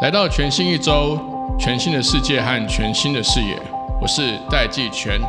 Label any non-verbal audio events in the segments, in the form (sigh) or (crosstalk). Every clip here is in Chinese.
来到全新一周，全新的世界和全新的视野，我是戴季全。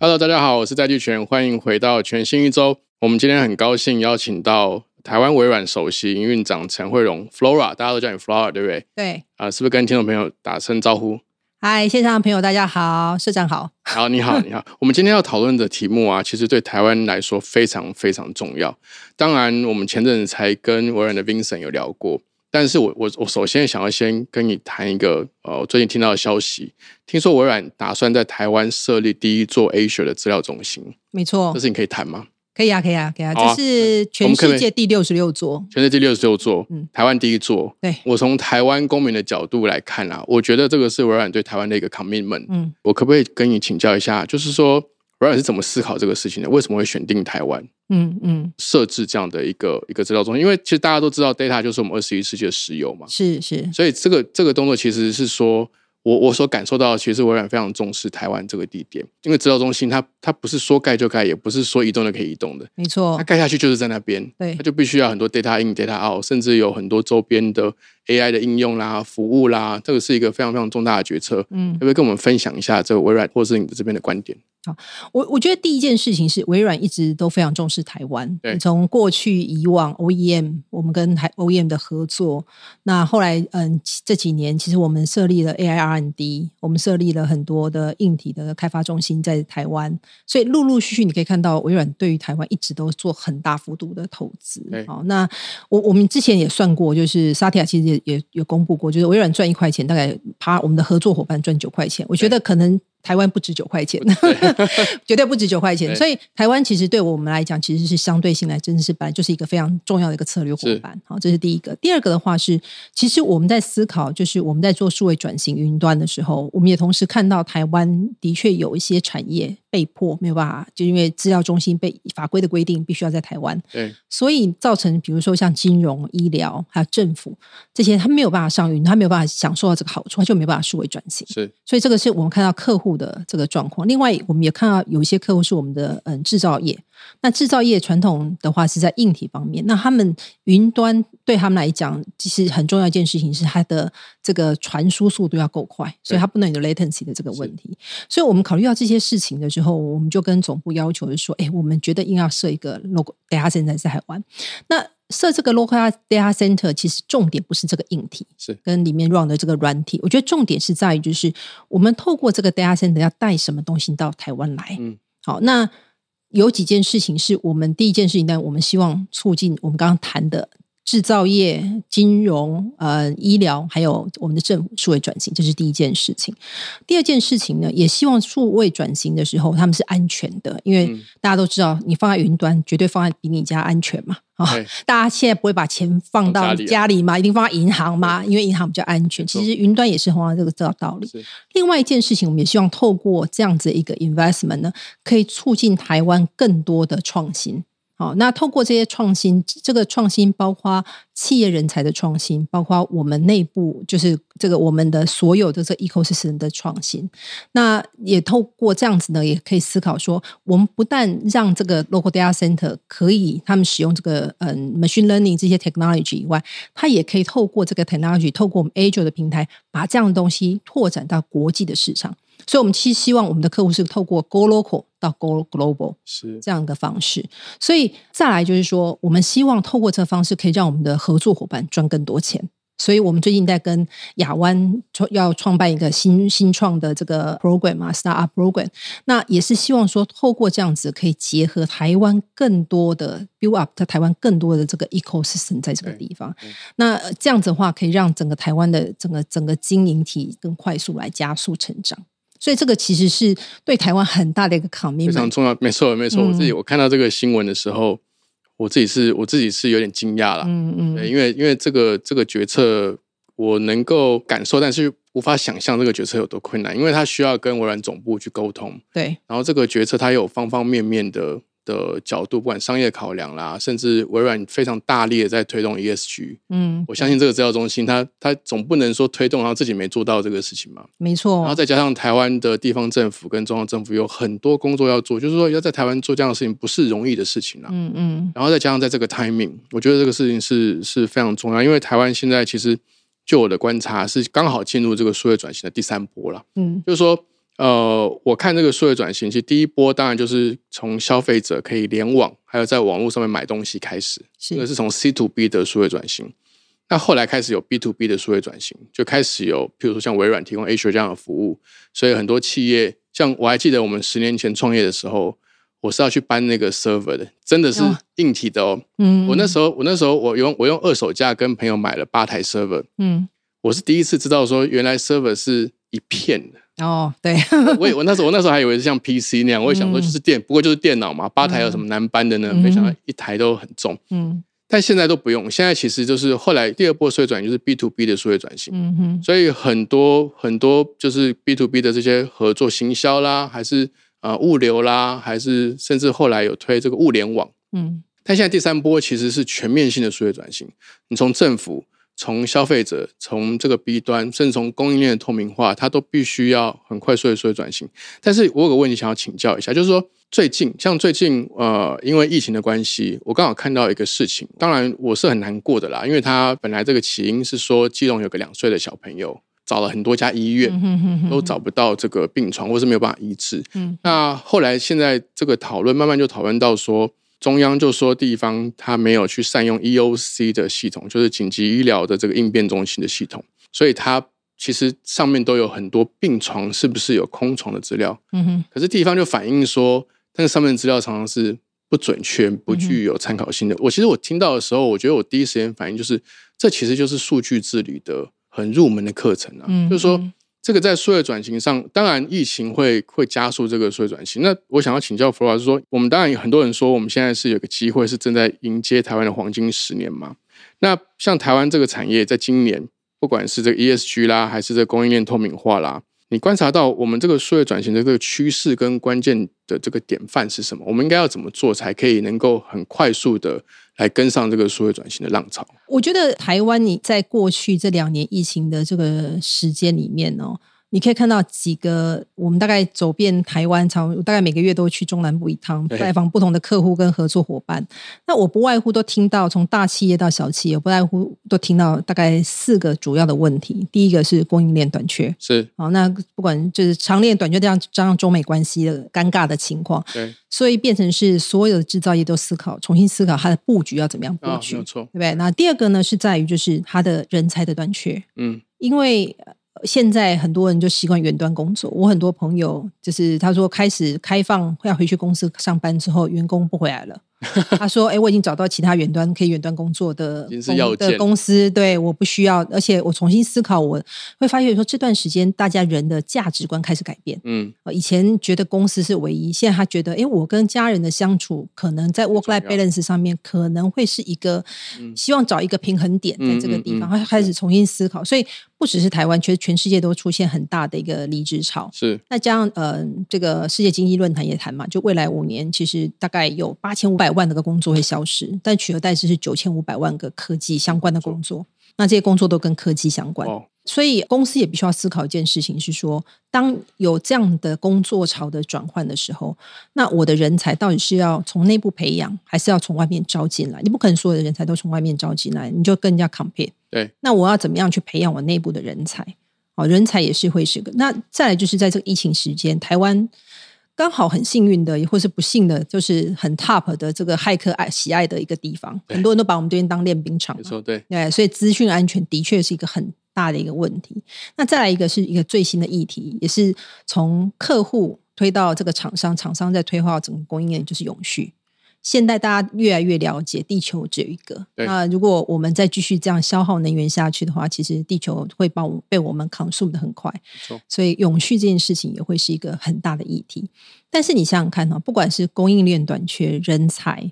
Hello，大家好，我是戴季全，欢迎回到全新一周。我们今天很高兴邀请到台湾微软首席营运长陈慧荣 （Flora），大家都叫你 Flora，对不对？对，啊，是不是跟听众朋友打声招呼？嗨，线上的朋友大家好，社长好。好，你好，(laughs) 你好。我们今天要讨论的题目啊，其实对台湾来说非常非常重要。当然，我们前阵子才跟微软的 Vincent 有聊过。但是我我我首先想要先跟你谈一个呃，我最近听到的消息，听说微软打算在台湾设立第一座 Asia 的资料中心，没错，这事情可以谈吗？可以啊，可以啊，可以啊，这是全世界第六十六座，全世界第六十六座，嗯，台湾第一座。对，我从台湾公民的角度来看啊，我觉得这个是微软对台湾的一个 commitment。嗯，我可不可以跟你请教一下，就是说微软是怎么思考这个事情的？为什么会选定台湾？嗯嗯，设置这样的一个一个资料中心，因为其实大家都知道，data 就是我们二十一世纪的石油嘛。是是，所以这个这个动作其实是说，我我所感受到，其实微软非常重视台湾这个地点，因为资料中心它它不是说盖就盖，也不是说移动就可以移动的。没错，它盖下去就是在那边，对，它就必须要很多 data in data out，甚至有很多周边的 AI 的应用啦、服务啦，这个是一个非常非常重大的决策。嗯，可不可以跟我们分享一下这个微软或是你的这边的观点？好，我我觉得第一件事情是微软一直都非常重视台湾。对，从过去以往 OEM，我们跟台 OEM 的合作，那后来嗯这几年，其实我们设立了 AI R&D，我们设立了很多的硬体的开发中心在台湾，所以陆陆续续你可以看到微软对于台湾一直都做很大幅度的投资。好，那我我们之前也算过，就是沙提亚其实也也有公布过，就是微软赚一块钱，大概趴我们的合作伙伴赚九块钱。我觉得可能。台湾不值九块钱，(laughs) 绝对不值九块钱。所以台湾其实对我们来讲，其实是相对性来，真的是本来就是一个非常重要的一个策略伙伴。好，这是第一个。第二个的话是，其实我们在思考，就是我们在做数位转型云端的时候，我们也同时看到台湾的确有一些产业。被迫没有办法，就因为资料中心被法规的规定，必须要在台湾。对，所以造成比如说像金融、医疗还有政府这些，他没有办法上云，他没有办法享受到这个好处，他就没办法数位转型。是，所以这个是我们看到客户的这个状况。另外，我们也看到有一些客户是我们的嗯制造业。那制造业传统的话是在硬体方面，那他们云端对他们来讲，其实很重要一件事情是它的这个传输速度要够快，所以它不能有 latency 的这个问题。所以我们考虑到这些事情的时候，我们就跟总部要求是说，哎，我们觉得应该要设一个 local data center 在台湾。那设这个 local data center 其实重点不是这个硬体，是跟里面 run 的这个软体。我觉得重点是在于，就是我们透过这个 data center 要带什么东西到台湾来。嗯，好，那。有几件事情是我们第一件事情，但我们希望促进我们刚刚谈的制造业、金融、呃医疗，还有我们的政府数位转型，这是第一件事情。第二件事情呢，也希望数位转型的时候他们是安全的，因为大家都知道，你放在云端绝对放在比你家安全嘛。啊，(laughs) 大家现在不会把钱放到家里吗？一定放在银行嘛？因为银行比较安全。其实云端也是同样这个这个道理。另外一件事情，我们也希望透过这样子一个 investment 呢，可以促进台湾更多的创新。好，那透过这些创新，这个创新包括企业人才的创新，包括我们内部就是这个我们的所有的这 ecosystem 的创新。那也透过这样子呢，也可以思考说，我们不但让这个 local data center 可以他们使用这个嗯 machine learning 这些 technology 以外，它也可以透过这个 technology，透过我们 Azure 的平台，把这样的东西拓展到国际的市场。所以，我们其实希望我们的客户是透过 go local 到 go global 是这样的方式。所以，再来就是说，我们希望透过这个方式，可以让我们的合作伙伴赚更多钱。所以我们最近在跟亚湾创要创办一个新新创的这个 program 啊，startup program。那也是希望说，透过这样子，可以结合台湾更多的 build up，在台湾更多的这个 ecosystem 在这个地方。那这样子的话，可以让整个台湾的整个整个经营体更快速来加速成长。所以这个其实是对台湾很大的一个 commitment，非常重要。没错，没错。我自己我看到这个新闻的时候，我自己是我自己是有点惊讶了。嗯嗯，对，因为因为这个这个决策我能够感受，但是无法想象这个决策有多困难，因为它需要跟微软总部去沟通。对，然后这个决策它有方方面面的的角度，不管商业考量啦，甚至微软非常大力的在推动 ESG。嗯，我相信这个资料中心，它它总不能说推动然后自己没做到这个事情嘛？没错。然后再加上台湾的地方政府跟中央政府有很多工作要做，就是说要在台湾做这样的事情不是容易的事情啦。嗯嗯。然后再加上在这个 timing，我觉得这个事情是是非常重要，因为台湾现在其实就我的观察是刚好进入这个数位转型的第三波了。嗯，就是说。呃，我看这个数位转型，其实第一波当然就是从消费者可以联网，还有在网络上面买东西开始，这个是从 C to B 的数位转型。那后来开始有 B to B 的数位转型，就开始有，譬如说像微软提供 Azure 这样的服务，所以很多企业，像我还记得我们十年前创业的时候，我是要去搬那个 server 的，真的是硬体的哦。嗯，我那时候我那时候我用我用二手价跟朋友买了八台 server，嗯，我是第一次知道说原来 server 是一片的。哦，对，(laughs) 我我那时候我那时候还以为是像 PC 那样，我也想说就是电，不过就是电脑嘛，八台有什么难搬的呢？没想到一台都很重。嗯，但现在都不用，现在其实就是后来第二波数位转型就是 B to B 的数位转型。嗯哼，所以很多很多就是 B to B 的这些合作行销啦，还是啊物流啦，还是甚至后来有推这个物联网。嗯，但现在第三波其实是全面性的数位转型，你从政府。从消费者，从这个 B 端，甚至从供应链的透明化，它都必须要很快速的速转型。但是我有个问题想要请教一下，就是说最近，像最近，呃，因为疫情的关系，我刚好看到一个事情，当然我是很难过的啦，因为它本来这个起因是说基隆有个两岁的小朋友，找了很多家医院，都找不到这个病床，或是没有办法医治。那后来现在这个讨论慢慢就讨论到说。中央就说地方他没有去善用 EOC 的系统，就是紧急医疗的这个应变中心的系统，所以它其实上面都有很多病床是不是有空床的资料。嗯哼。可是地方就反映说，但是上面的资料常常是不准确、不具有参考性的。我其实我听到的时候，我觉得我第一时间反应就是，这其实就是数据治理的很入门的课程啊，就是说。这个在数位转型上，当然疫情会会加速这个数位转型。那我想要请教弗老师说，我们当然有很多人说，我们现在是有个机会，是正在迎接台湾的黄金十年嘛？那像台湾这个产业，在今年，不管是这个 ESG 啦，还是这供应链透明化啦。你观察到我们这个数位转型的这个趋势跟关键的这个典范是什么？我们应该要怎么做才可以能够很快速的来跟上这个数位转型的浪潮？我觉得台湾你在过去这两年疫情的这个时间里面哦。你可以看到几个，我们大概走遍台湾，常大概每个月都会去中南部一趟，拜访不同的客户跟合作伙伴。那我不外乎都听到，从大企业到小企业，不外乎都听到大概四个主要的问题。第一个是供应链短缺，是好，那不管就是长链短缺这样加上中美关系的尴尬的情况，对，所以变成是所有的制造业都思考，重新思考它的布局要怎么样布局，没错，对不对？那第二个呢，是在于就是它的人才的短缺，嗯，因为。现在很多人就习惯远端工作。我很多朋友就是他说开始开放要回去公司上班之后，员工不回来了。(laughs) 他说：“哎，我已经找到其他远端可以远端工作的的公司，对，我不需要。而且我重新思考，我会发现说这段时间大家人的价值观开始改变。嗯，以前觉得公司是唯一，现在他觉得，哎，我跟家人的相处可能在 work life balance 上面可能会是一个希望找一个平衡点在这个地方。他开始重新思考，所以不只是台湾，其实全世界都出现很大的一个离职潮。是，那加上呃，这个世界经济论坛也谈嘛，就未来五年其实大概有八千五百。百万个工作会消失，但取而代之是九千五百万个科技相关的工作。那这些工作都跟科技相关，所以公司也必须要思考一件事情：是说，当有这样的工作潮的转换的时候，那我的人才到底是要从内部培养，还是要从外面招进来？你不可能所有的人才都从外面招进来，你就跟人家 compete。对，那我要怎么样去培养我内部的人才？哦，人才也是会是个。那再来就是在这个疫情时间，台湾。刚好很幸运的，或是不幸的，就是很 top 的这个骇客爱喜爱的一个地方，很多人都把我们这边当练兵场。没错，对，对，所以资讯安全的确是一个很大的一个问题。那再来一个是一个最新的议题，也是从客户推到这个厂商，厂商在推化整个供应链，就是永续。现代大家越来越了解，地球只有一个。那如果我们再继续这样消耗能源下去的话，其实地球会帮被我们扛住的很快。所以永续这件事情也会是一个很大的议题。但是你想想看哈，不管是供应链短缺、人才、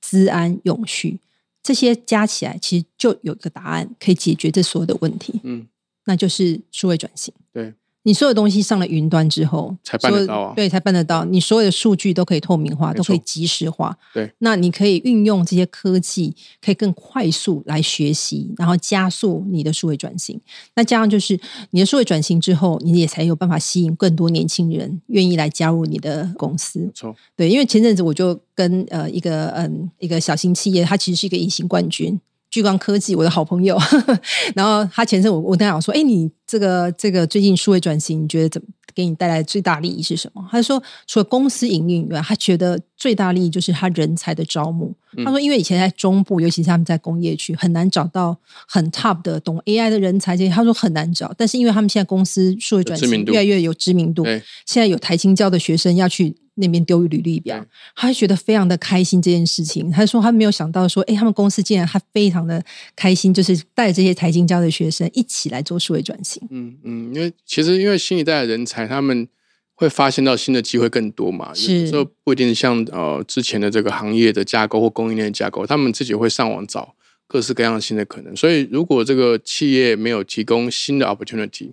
资安、永续这些加起来，其实就有一个答案可以解决这所有的问题。嗯，那就是数位转型。对。你所有东西上了云端之后，才办得到啊。对，才办得到。你所有的数据都可以透明化，都可以即时化。对，那你可以运用这些科技，可以更快速来学习，然后加速你的数位转型。那加上就是你的数位转型之后，你也才有办法吸引更多年轻人愿意来加入你的公司。对，因为前阵子我就跟呃一个嗯一个小型企业，它其实是一个隐形冠军。聚光科技，我的好朋友，(laughs) 然后他前阵我我跟他讲说，哎，你这个这个最近数位转型，你觉得怎么给你带来最大利益是什么？他说，除了公司营运以外，他觉得最大利益就是他人才的招募。他说，因为以前在中部，尤其是他们在工业区，很难找到很 top 的懂 AI 的人才，这些他说很难找。但是因为他们现在公司数位转型越来越有知名度，现在有台青教的学生要去。那边丢履历表，他觉得非常的开心这件事情。他说他没有想到说，哎，他们公司竟然他非常的开心，就是带这些财经教的学生一起来做数位转型。嗯嗯，因为其实因为新一代的人才，他们会发现到新的机会更多嘛。是，说不一定像呃之前的这个行业的架构或供应链架构，他们自己会上网找各式各样新的可能。所以如果这个企业没有提供新的 opportunity。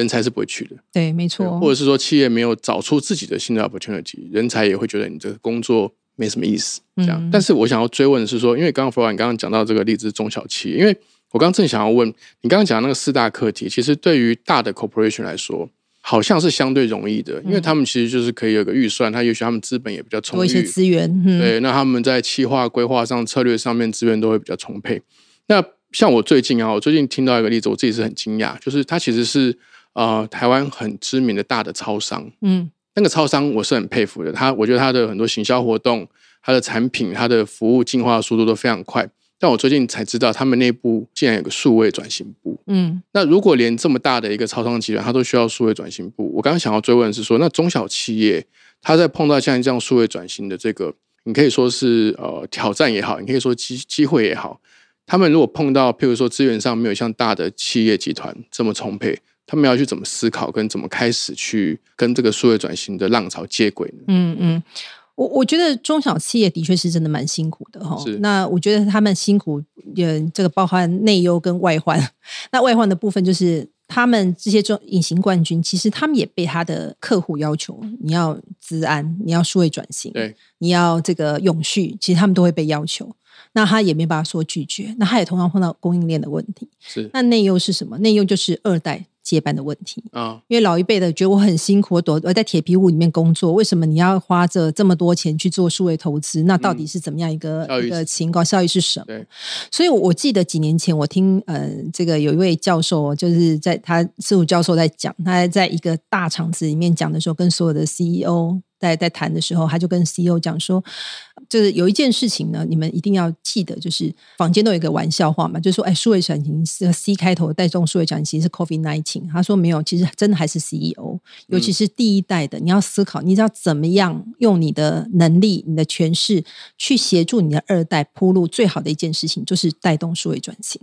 人才是不会去的，对，没错。或者是说，企业没有找出自己的新的 opportunity，人才也会觉得你这个工作没什么意思。这样，但是我想要追问的是说，因为刚刚弗兰刚刚讲到这个例子，中小企业，因为我刚刚正想要问你，刚刚讲那个四大课题，其实对于大的 corporation 来说，好像是相对容易的，因为他们其实就是可以有个预算，他也许他们资本也比较充裕，多一些资源，对，那他们在企划规划上、策略上面资源都会比较充沛。那像我最近啊，我最近听到一个例子，我自己是很惊讶，就是他其实是。呃，台湾很知名的大的超商，嗯，那个超商我是很佩服的。他我觉得他的很多行销活动、他的产品、他的服务进化的速度都非常快。但我最近才知道，他们内部竟然有个数位转型部。嗯，那如果连这么大的一个超商集团，它都需要数位转型部，我刚刚想要追问的是说，那中小企业他在碰到像这样数位转型的这个，你可以说是呃挑战也好，你可以说机机会也好，他们如果碰到譬如说资源上没有像大的企业集团这么充沛。他们要去怎么思考，跟怎么开始去跟这个数位转型的浪潮接轨呢？嗯嗯，我我觉得中小企业的确是真的蛮辛苦的哈。是，那我觉得他们辛苦，也这个包含内忧跟外患。(laughs) 那外患的部分就是，他们这些中隐形冠军，其实他们也被他的客户要求，你要资安，你要数位转型，对，你要这个永续，其实他们都会被要求。那他也没办法说拒绝，那他也同样碰到供应链的问题。是，那内忧是什么？内忧就是二代。接班的问题啊，因为老一辈的觉得我很辛苦，我躲我在铁皮屋里面工作，为什么你要花着这么多钱去做数位投资？那到底是怎么样一个一个情况？效益是什么？所以我记得几年前我听呃，这个有一位教授，就是在他师傅教授在讲，他在一个大厂子里面讲的时候，跟所有的 CEO。在在谈的时候，他就跟 CEO 讲说，就是有一件事情呢，你们一定要记得，就是坊间都有一个玩笑话嘛，就是说，哎，数位转型是 C 开头带动数位转型是 Covid nineteen。他说没有，其实真的还是 CEO，尤其是第一代的，你要思考，你知道怎么样用你的能力、你的权势去协助你的二代铺路，最好的一件事情就是带动数位转型。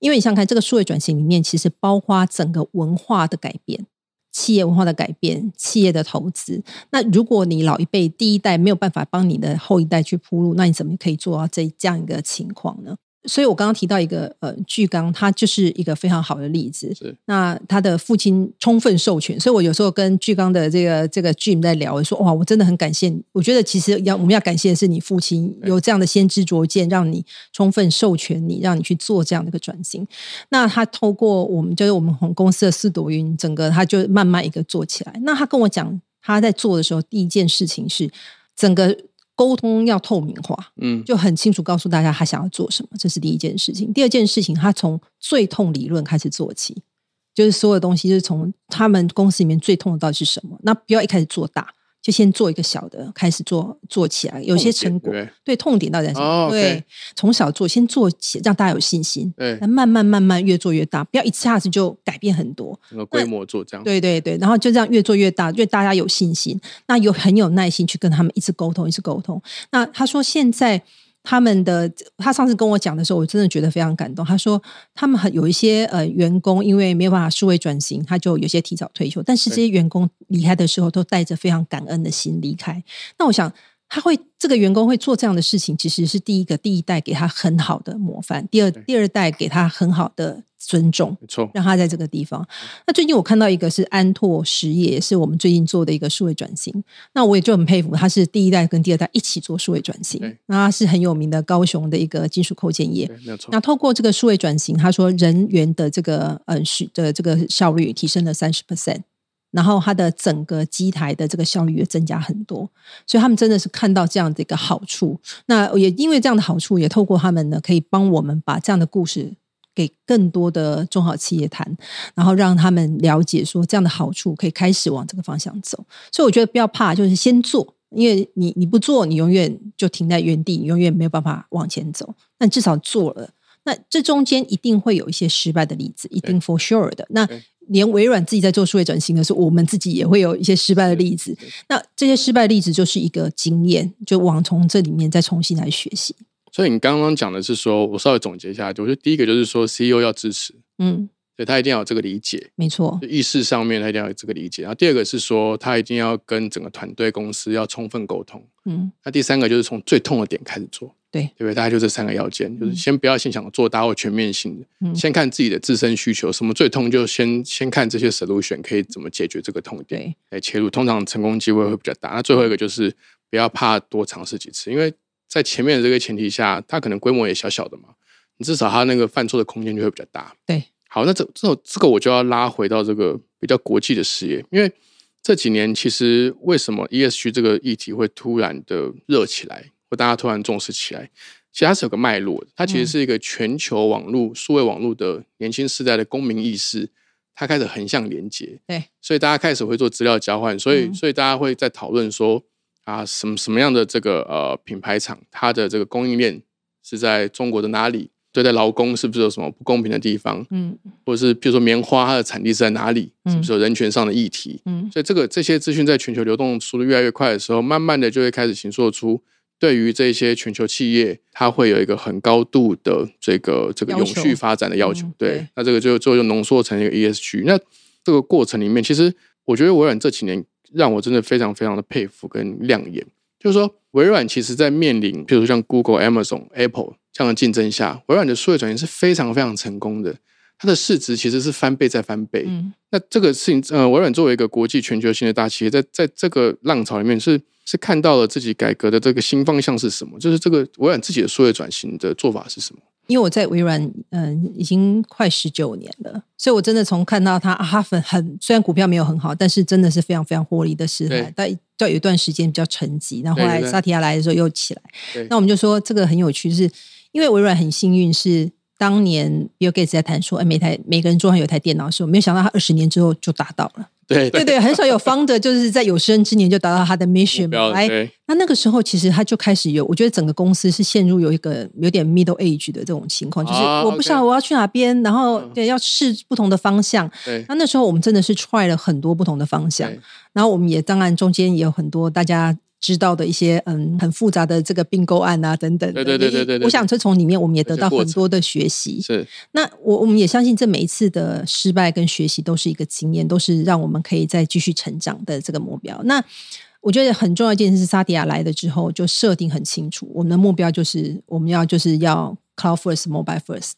因为你想看这个数位转型里面，其实包括整个文化的改变。企业文化的改变，企业的投资。那如果你老一辈第一代没有办法帮你的后一代去铺路，那你怎么可以做到这这样一个情况呢？所以我刚刚提到一个呃，巨刚，他就是一个非常好的例子。是，那他的父亲充分授权，所以我有时候跟巨刚的这个这个 Jim 在聊，我说哇，我真的很感谢你。我觉得其实要我们要感谢的是你父亲有这样的先知灼见，让你充分授权你，让你去做这样的一个转型。那他透过我们就是我们红公司的四朵云，整个他就慢慢一个做起来。那他跟我讲，他在做的时候，第一件事情是整个。沟通要透明化，嗯，就很清楚告诉大家他想要做什么，这是第一件事情。第二件事情，他从最痛理论开始做起，就是所有东西就是从他们公司里面最痛的到底是什么，那不要一开始做大。就先做一个小的，开始做做起来，有些成果。对，痛点到底在什么？对，从小做，先做起，让大家有信心。对，慢慢慢慢越做越大，不要一下子就改变很多。那个规模做这样。对对对，然后就这样越做越大，越大家有信心，那有很有耐心去跟他们一直沟通，一直沟通。那他说现在。他们的他上次跟我讲的时候，我真的觉得非常感动。他说他们很有一些呃员工，因为没有办法数位转型，他就有些提早退休。但是这些员工离开的时候，都带着非常感恩的心离开。那我想他会这个员工会做这样的事情，其实是第一个第一代给他很好的模范，第二第二代给他很好的尊重，没错，让他在这个地方。那最近我看到一个是安拓实业，是我们最近做的一个数位转型。那我也就很佩服，他是第一代跟第二代一起做数位转型。那他是很有名的高雄的一个金属扣件业，没有错。那透过这个数位转型，他说人员的这个嗯是的这个效率提升了三十 percent。然后它的整个机台的这个效率也增加很多，所以他们真的是看到这样的一个好处。那也因为这样的好处，也透过他们呢，可以帮我们把这样的故事给更多的中小企业谈，然后让他们了解说这样的好处可以开始往这个方向走。所以我觉得不要怕，就是先做，因为你你不做，你永远就停在原地，你永远没有办法往前走。那至少做了，那这中间一定会有一些失败的例子，一定 for sure 的。那连微软自己在做数位转型的时候，我们自己也会有一些失败的例子。那这些失败例子就是一个经验，就往从这里面再重新来学习。所以你刚刚讲的是说，我稍微总结一下，我觉得第一个就是说，CEO 要支持，嗯，对他一定要有这个理解，没错，意识上面他一定要有这个理解。然后第二个是说，他一定要跟整个团队公司要充分沟通，嗯。那第三个就是从最痛的点开始做。对，对不对？大概就这三个要件，就是先不要先想做大或全面性的，先看自己的自身需求，什么最痛，就先先看这些 solution 可以怎么解决这个痛点，来切入，通常成功机会会比较大。那最后一个就是不要怕多尝试几次，因为在前面的这个前提下，它可能规模也小小的嘛，你至少它那个犯错的空间就会比较大。对，好，那这这这个我就要拉回到这个比较国际的视野，因为这几年其实为什么 ESG 这个议题会突然的热起来？或大家突然重视起来，其实它是有个脉络的。它其实是一个全球网络、数位网络的年轻世代的公民意识，它开始横向连接。对，所以大家开始会做资料交换，所以所以大家会在讨论说啊，什么什么样的这个呃品牌厂，它的这个供应链是在中国的哪里？对待劳工是不是有什么不公平的地方？嗯，或者是比如说棉花它的产地是在哪里？是不是有人权上的议题？嗯，所以这个这些资讯在全球流动速度越来越快的时候，慢慢的就会开始形塑出。对于这些全球企业，它会有一个很高度的这个这个永续发展的要求。对，那这个就最后就浓缩成一个 ESG。那这个过程里面，其实我觉得微软这几年让我真的非常非常的佩服跟亮眼。就是说，微软其实在面临，比如说像 Google、Amazon、Apple 这样的竞争下，微软的数位转型是非常非常成功的。它的市值其实是翻倍再翻倍。嗯，那这个事情，呃，微软作为一个国际全球性的大企业，在在这个浪潮里面是。是看到了自己改革的这个新方向是什么？就是这个微软自己的数位转型的做法是什么？因为我在微软，嗯，已经快十九年了，所以我真的从看到它哈粉很虽然股票没有很好，但是真的是非常非常获利的时代。但要有一段时间比较沉寂，然后后来萨提亚来的时候又起来。那我们就说这个很有趣，是因为微软很幸运，是当年 Bill Gates 在谈说，哎，每台每个人桌上有台电脑的时候，没有想到他二十年之后就达到了。(laughs) 对对对，很少有方的，就是在有生之年就达到他的 mission。来，那那个时候其实他就开始有，我觉得整个公司是陷入有一个有点 middle age 的这种情况，就是我不知道我要去哪边，然后对要试不同的方向。那那时候我们真的是 try 了很多不同的方向，然后我们也当然中间也有很多大家。知道的一些嗯很复杂的这个并购案啊等等，对对对对对，我想这从里面我们也得到很多的学习。是，那我我们也相信这每一次的失败跟学习都是一个经验，都是让我们可以再继续成长的这个目标。那我觉得很重要一件事是，萨迪亚来了之后就设定很清楚，我们的目标就是我们要就是要。Cloud first, mobile first，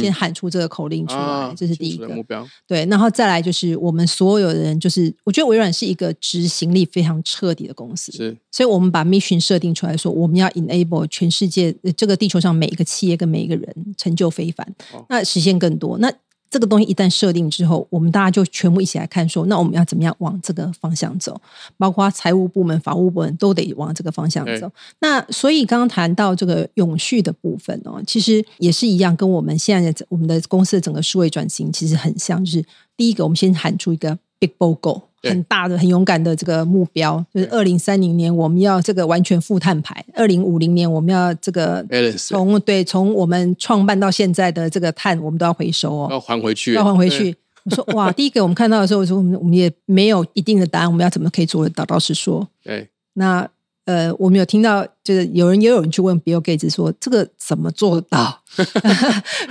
先喊出这个口令出来，这是第一个目标。对，然后再来就是我们所有的人，就是我觉得微软是一个执行力非常彻底的公司，是，所以我们把 mission 设定出来说，我们要 enable 全世界这个地球上每一个企业跟每一个人成就非凡，那实现更多，那。这个东西一旦设定之后，我们大家就全部一起来看，说那我们要怎么样往这个方向走？包括财务部门、法务部门都得往这个方向走。那所以刚刚谈到这个永续的部分哦，其实也是一样，跟我们现在的我们的公司的整个数位转型其实很像。就是第一个，我们先喊出一个 big bogo。很大的、很勇敢的这个目标，就是二零三零年我们要这个完全负碳排，二零五零年我们要这个从对从我们创办到现在的这个碳，我们都要回收哦，要还回去，要还回去。我说哇，(laughs) 第一个我们看到的时候，我说我们我们也没有一定的答案，我们要怎么可以做得到？老实说，(laughs) 对，那呃，我们有听到就是有人也有人去问 Bill Gates 说这个怎么做到？(laughs)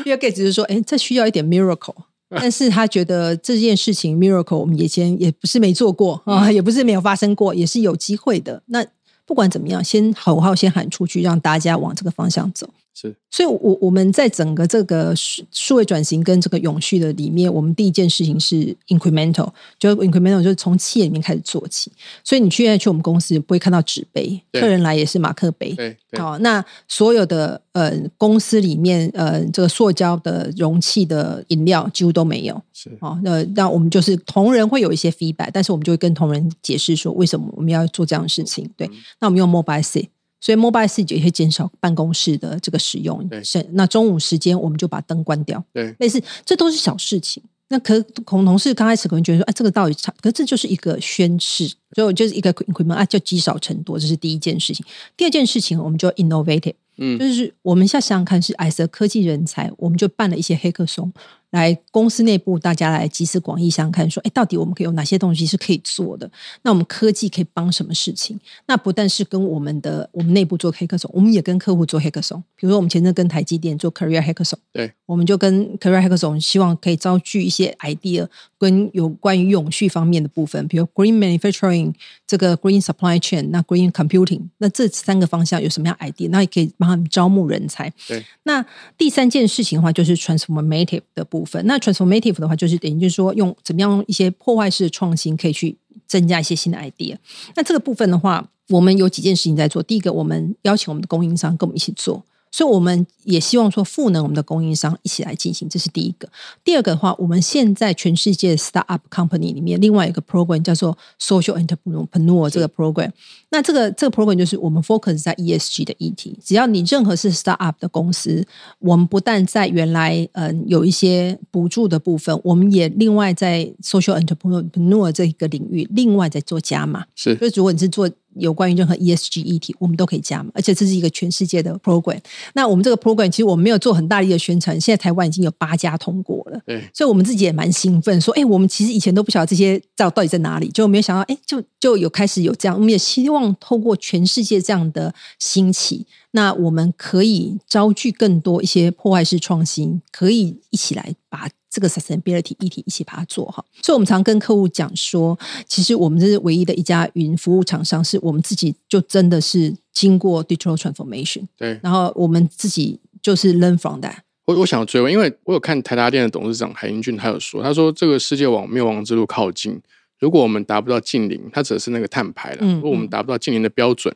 Bill Gates 就说，哎，这需要一点 miracle。(laughs) 但是他觉得这件事情 miracle 我们以前也不是没做过啊，也不是没有发生过，也是有机会的。那不管怎么样，先口号先喊出去，让大家往这个方向走。是，所以，我我们在整个这个数数位转型跟这个永续的里面，我们第一件事情是 incremental，就 incremental 就是从企业里面开始做起。所以你去现在去我们公司不会看到纸杯，客人来也是马克杯。对，好，那所有的呃公司里面呃这个塑胶的容器的饮料几乎都没有。是，哦，那那我们就是同仁会有一些 feedback，但是我们就会跟同仁解释说为什么我们要做这样的事情。对，那我们用 mobile C。所以 mobile 四也会减少办公室的这个使用。是那中午时间我们就把灯关掉。对，类似这都是小事情。那可孔同事刚开始可能觉得说，哎，这个道理差，可这就是一个宣誓，所以就是一个 increment 啊，叫积少成多，这是第一件事情。第二件事情，我们就 innovative，嗯，就是我们现在想想看，是 as 科技人才，我们就办了一些黑客松。来公司内部，大家来集思广益，想看说，哎，到底我们可以有哪些东西是可以做的？那我们科技可以帮什么事情？那不但是跟我们的我们内部做黑客松，我们也跟客户做黑客松。比如说，我们前阵跟台积电做 Career 黑客松，对，我们就跟 Career 黑客松，希望可以招聚一些 idea，跟有关于永续方面的部分，比如 Green Manufacturing，这个 Green Supply Chain，那 Green Computing，那这三个方向有什么样 idea？那也可以帮他们招募人才。对，那第三件事情的话，就是 Transformative 的部分。那 Transformative 的话，就是等于就是说，用怎么样一些破坏式的创新，可以去增加一些新的 idea。那这个部分的话，我们有几件事情在做。第一个，我们邀请我们的供应商跟我们一起做。所以我们也希望说赋能我们的供应商一起来进行，这是第一个。第二个的话，我们现在全世界 startup company 里面另外一个 program 叫做 social entrepreneur 这个 program。那这个这个 program 就是我们 focus 在 ESG 的议题。只要你任何是 startup 的公司，我们不但在原来嗯有一些补助的部分，我们也另外在 social entrepreneur 这个领域另外在做加码。是，所以如果你是做有关于任何 ESG 议题，我们都可以加嘛，而且这是一个全世界的 program。那我们这个 program 其实我们没有做很大力的宣传，现在台湾已经有八家通过了，对，所以我们自己也蛮兴奋，说，哎，我们其实以前都不晓得这些到到底在哪里，就没有想到，哎，就就有开始有这样，我们也希望透过全世界这样的兴起，那我们可以招聚更多一些破坏式创新，可以一起来把。这个 sustainability 议题一起把它做好，所以我们常跟客户讲说，其实我们这是唯一的一家云服务厂商，是我们自己就真的是经过 digital transformation，对，然后我们自己就是 learn from that。我我想追问，因为我有看台达电的董事长海英俊，他有说，他说这个世界往灭亡之路靠近，如果我们达不到近零，他指的是那个碳排了，如果我们达不到近零的标准，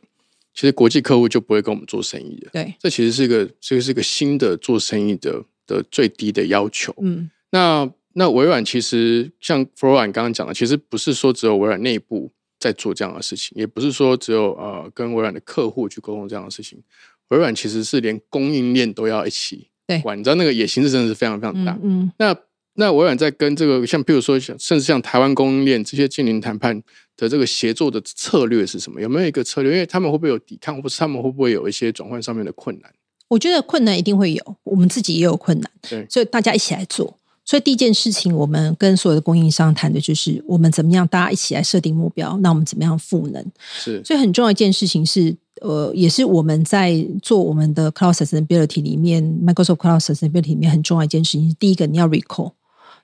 其实国际客户就不会跟我们做生意了。对，这其实是一个，这个是一个新的做生意的的最低的要求。嗯。那那微软其实像 Flora 刚刚讲的，其实不是说只有微软内部在做这样的事情，也不是说只有呃跟微软的客户去沟通这样的事情。微软其实是连供应链都要一起管，你知道那个野心是真的是非常非常大。嗯，那那微软在跟这个像比如说像甚至像台湾供应链这些近邻谈判的这个协作的策略是什么？有没有一个策略？因为他们会不会有抵抗，或是他们会不会有一些转换上面的困难？我觉得困难一定会有，我们自己也有困难。对，所以大家一起来做。所以第一件事情，我们跟所有的供应商谈的就是，我们怎么样大家一起来设定目标，那我们怎么样赋能？是，所以很重要一件事情是，呃，也是我们在做我们的 Cloud Sustainability 里面，Microsoft Cloud Sustainability 里面很重要一件事情，第一个你要 recall，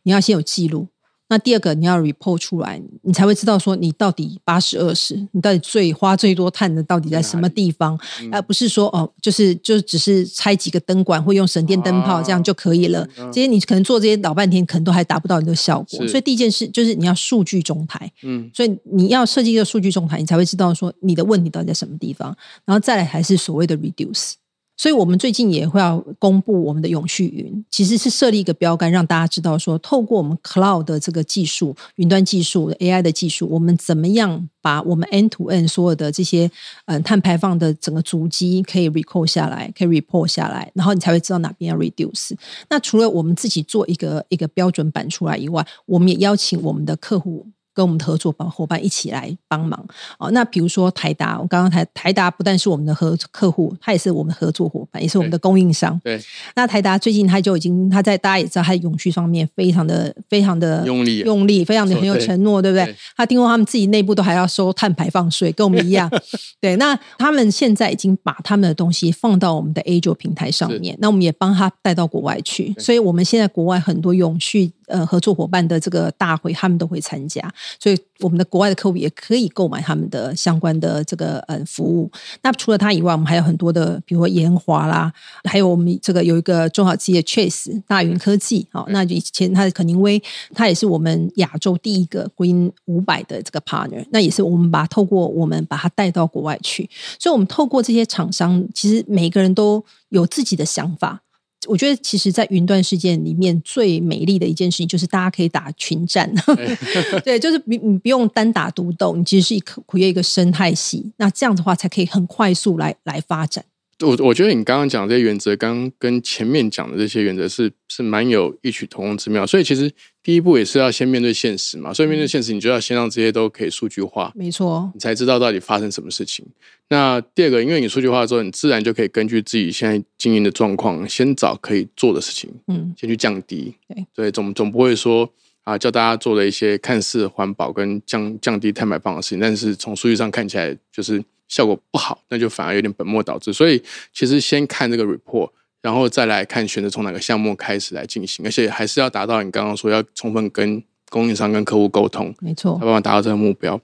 你要先有记录。那第二个，你要 report 出来，你才会知道说你到底八十二十，你到底最花最多碳的到底在什么地方，而不是说哦，就是就只是拆几个灯管或用省电灯泡这样就可以了。这些你可能做这些老半天，可能都还达不到你的效果。所以第一件事就是你要数据中台，嗯，所以你要设计一个数据中台，你才会知道说你的问题到底在什么地方，然后再来还是所谓的 reduce。所以我们最近也会要公布我们的永续云，其实是设立一个标杆，让大家知道说，透过我们 cloud 的这个技术、云端技术、AI 的技术，我们怎么样把我们 N to N 所有的这些嗯碳排放的整个足迹可以 record 下来，可以 report 下来，然后你才会知道哪边要 reduce。那除了我们自己做一个一个标准版出来以外，我们也邀请我们的客户。跟我们的合作伙伙伴一起来帮忙哦。那比如说台达，我刚刚台台达不但是我们的合客户，他也是我们的合作伙伴，也是我们的供应商。对。那台达最近他就已经他在大家也知道，他在永续方面非常的非常的用力用力，非常的很有承诺，对不对？他听说他们自己内部都还要收碳排放税，跟我们一样。(laughs) 对。那他们现在已经把他们的东西放到我们的 A 九平台上面，那我们也帮他带到国外去。所以我们现在国外很多永续呃合作伙伴的这个大会，他们都会参加，所以我们的国外的客户也可以购买他们的相关的这个呃服务。那除了它以外，我们还有很多的，比如说研华啦，还有我们这个有一个中小企业 Chase 大云科技，好，那以前它的肯宁威，它也是我们亚洲第一个 Green 五百的这个 partner，那也是我们把透过我们把它带到国外去，所以我们透过这些厂商，其实每个人都有自己的想法。我觉得，其实，在云端世界里面，最美丽的一件事情就是大家可以打群战，(laughs) 对，就是你你不用单打独斗，你其实是一个 create 一个生态系，那这样的话才可以很快速来来发展。我我觉得你刚刚讲这些原则，刚跟前面讲的这些原则是是蛮有异曲同工之妙。所以其实第一步也是要先面对现实嘛。所以面对现实，你就要先让这些都可以数据化，没错，你才知道到底发生什么事情。那第二个，因为你数据化之后，你自然就可以根据自己现在经营的状况，先找可以做的事情，嗯，先去降低。对，对，总总不会说啊，叫大家做了一些看似环保跟降降低碳排放的事情，但是从数据上看起来就是。效果不好，那就反而有点本末倒置。所以其实先看这个 report，然后再来看选择从哪个项目开始来进行，而且还是要达到你刚刚说要充分跟供应商跟客户沟通，没错，才办法达到这个目标。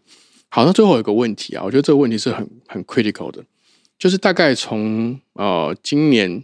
好，那最后有个问题啊，我觉得这个问题是很很 critical 的，就是大概从呃今年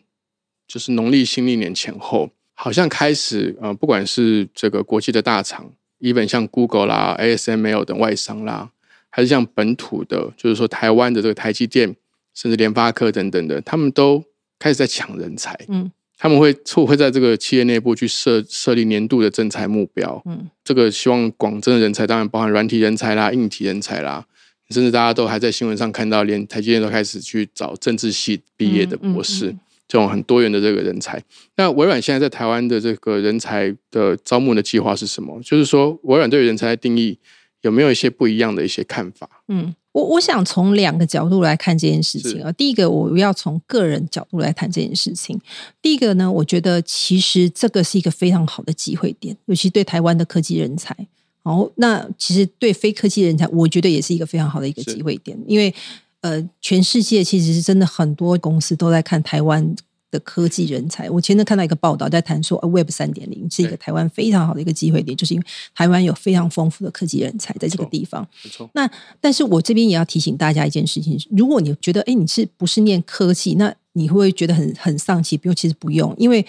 就是农历新历年前后，好像开始呃，不管是这个国际的大厂，even 像 Google 啦、ASML 等外商啦。还是像本土的，就是说台湾的这个台积电，甚至联发科等等的，他们都开始在抢人才。嗯，他们会会会在这个企业内部去设设立年度的增才目标。嗯，这个希望广征的人才，当然包含软体人才啦、硬体人才啦，甚至大家都还在新闻上看到，连台积电都开始去找政治系毕业的博士，这种很多元的这个人才。那微软现在在台湾的这个人才的招募的计划是什么？就是说，微软对于人才的定义。有没有一些不一样的一些看法？嗯，我我想从两个角度来看这件事情啊。第一个，我要从个人角度来谈这件事情。第一个呢，我觉得其实这个是一个非常好的机会点，尤其对台湾的科技人才。哦，那其实对非科技人才，我觉得也是一个非常好的一个机会点，因为呃，全世界其实是真的很多公司都在看台湾。的科技人才，我前阵看到一个报道，在谈说，Web 三点零是一个台湾非常好的一个机会点，就是因为台湾有非常丰富的科技人才在这个地方。没错。那但是我这边也要提醒大家一件事情：如果你觉得，哎，你是不是念科技，那你会不会觉得很很丧气？不用，其实不用，因为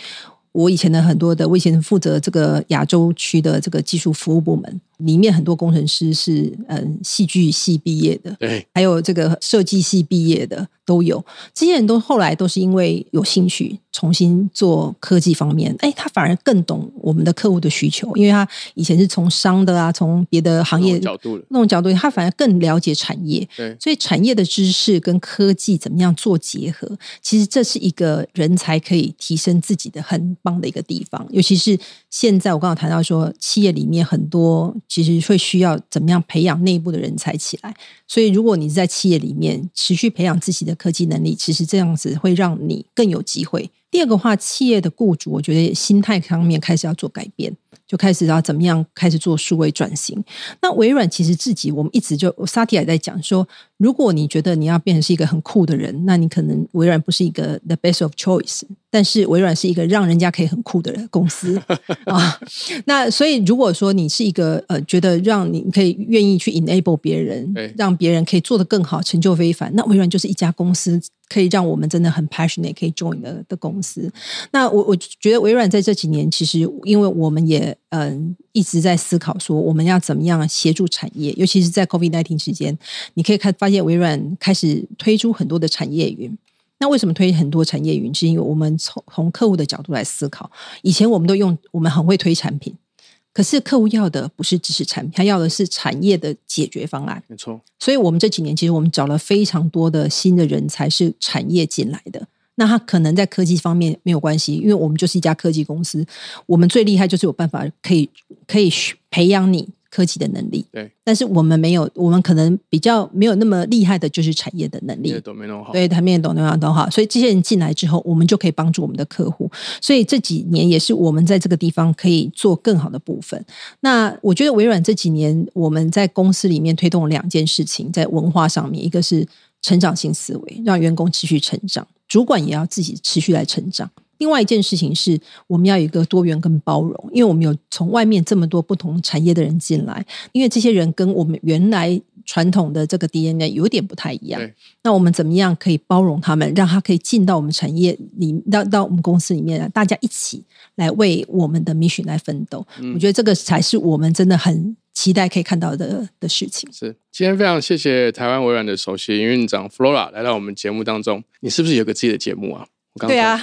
我以前的很多的，我以前负责这个亚洲区的这个技术服务部门。里面很多工程师是嗯戏剧系毕业的，对，还有这个设计系毕业的都有。这些人都后来都是因为有兴趣重新做科技方面，哎，他反而更懂我们的客户的需求，因为他以前是从商的啊，从别的行业角度那种角度，他反而更了解产业。对，所以产业的知识跟科技怎么样做结合，其实这是一个人才可以提升自己的很棒的一个地方。尤其是现在我刚刚谈到说，企业里面很多。其实会需要怎么样培养内部的人才起来？所以，如果你在企业里面持续培养自己的科技能力，其实这样子会让你更有机会。第二个话，企业的雇主，我觉得心态方面开始要做改变。就开始要怎么样开始做数位转型？那微软其实自己，我们一直就萨提亚在讲说，如果你觉得你要变成是一个很酷的人，那你可能微软不是一个 the best of choice。但是微软是一个让人家可以很酷的公司 (laughs) 啊。那所以如果说你是一个呃，觉得让你可以愿意去 enable 别人，让别人可以做得更好，成就非凡，那微软就是一家公司。可以让我们真的很 passionate 可以 join 的的公司。那我我觉得微软在这几年，其实因为我们也嗯一直在思考说，我们要怎么样协助产业，尤其是在 COVID nineteen 时间，你可以看发现微软开始推出很多的产业云。那为什么推很多产业云？是因为我们从从客户的角度来思考。以前我们都用我们很会推产品。可是客户要的不是只是产品，他要的是产业的解决方案。没错，所以我们这几年其实我们找了非常多的新的人才是产业进来的。那他可能在科技方面没有关系，因为我们就是一家科技公司，我们最厉害就是有办法可以可以培养你。科技的能力，对，但是我们没有，我们可能比较没有那么厉害的，就是产业的能力都没弄好，对，他们也懂那样都好，所以这些人进来之后，我们就可以帮助我们的客户。所以这几年也是我们在这个地方可以做更好的部分。那我觉得微软这几年我们在公司里面推动两件事情，在文化上面，一个是成长性思维，让员工持续成长，主管也要自己持续来成长。另外一件事情是，我们要有一个多元跟包容，因为我们有从外面这么多不同产业的人进来，因为这些人跟我们原来传统的这个 DNA 有点不太一样。那我们怎么样可以包容他们，让他可以进到我们产业里，到到我们公司里面，大家一起来为我们的 mission 来奋斗？我觉得这个才是我们真的很期待可以看到的的事情。是，今天非常谢谢台湾微软的首席营运长 Flora 来到我们节目当中。你是不是有个自己的节目啊？对啊，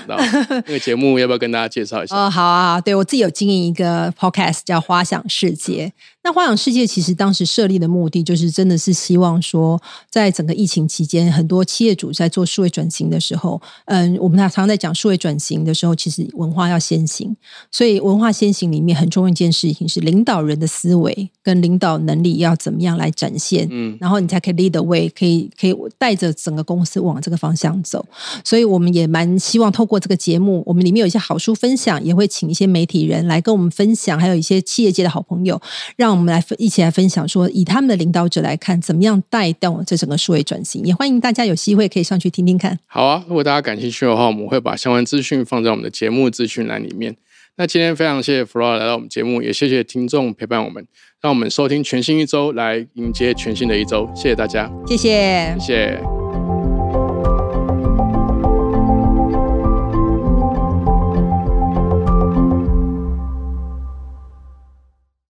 那个节目要不要跟大家介绍一下？哦，好啊，对我自己有经营一个 podcast 叫《花想世界》。那花想世界其实当时设立的目的，就是真的是希望说，在整个疫情期间，很多企业主在做数位转型的时候，嗯，我们常常在讲数位转型的时候，其实文化要先行。所以文化先行里面很重要一件事情是，领导人的思维跟领导能力要怎么样来展现，嗯，然后你才可以 lead the way，可以可以带着整个公司往这个方向走。所以我们也蛮希望透过这个节目，我们里面有一些好书分享，也会请一些媒体人来跟我们分享，还有一些企业界的好朋友，让我们来分一起来分享，说以他们的领导者来看，怎么样带动这整个数位转型。也欢迎大家有机会可以上去听听看。好啊，如果大家感兴趣的话，我们会把相关资讯放在我们的节目资讯栏里面。那今天非常谢谢 Flora 来到我们节目，也谢谢听众陪伴我们，让我们收听全新一周，来迎接全新的一周。谢谢大家，谢谢，谢谢。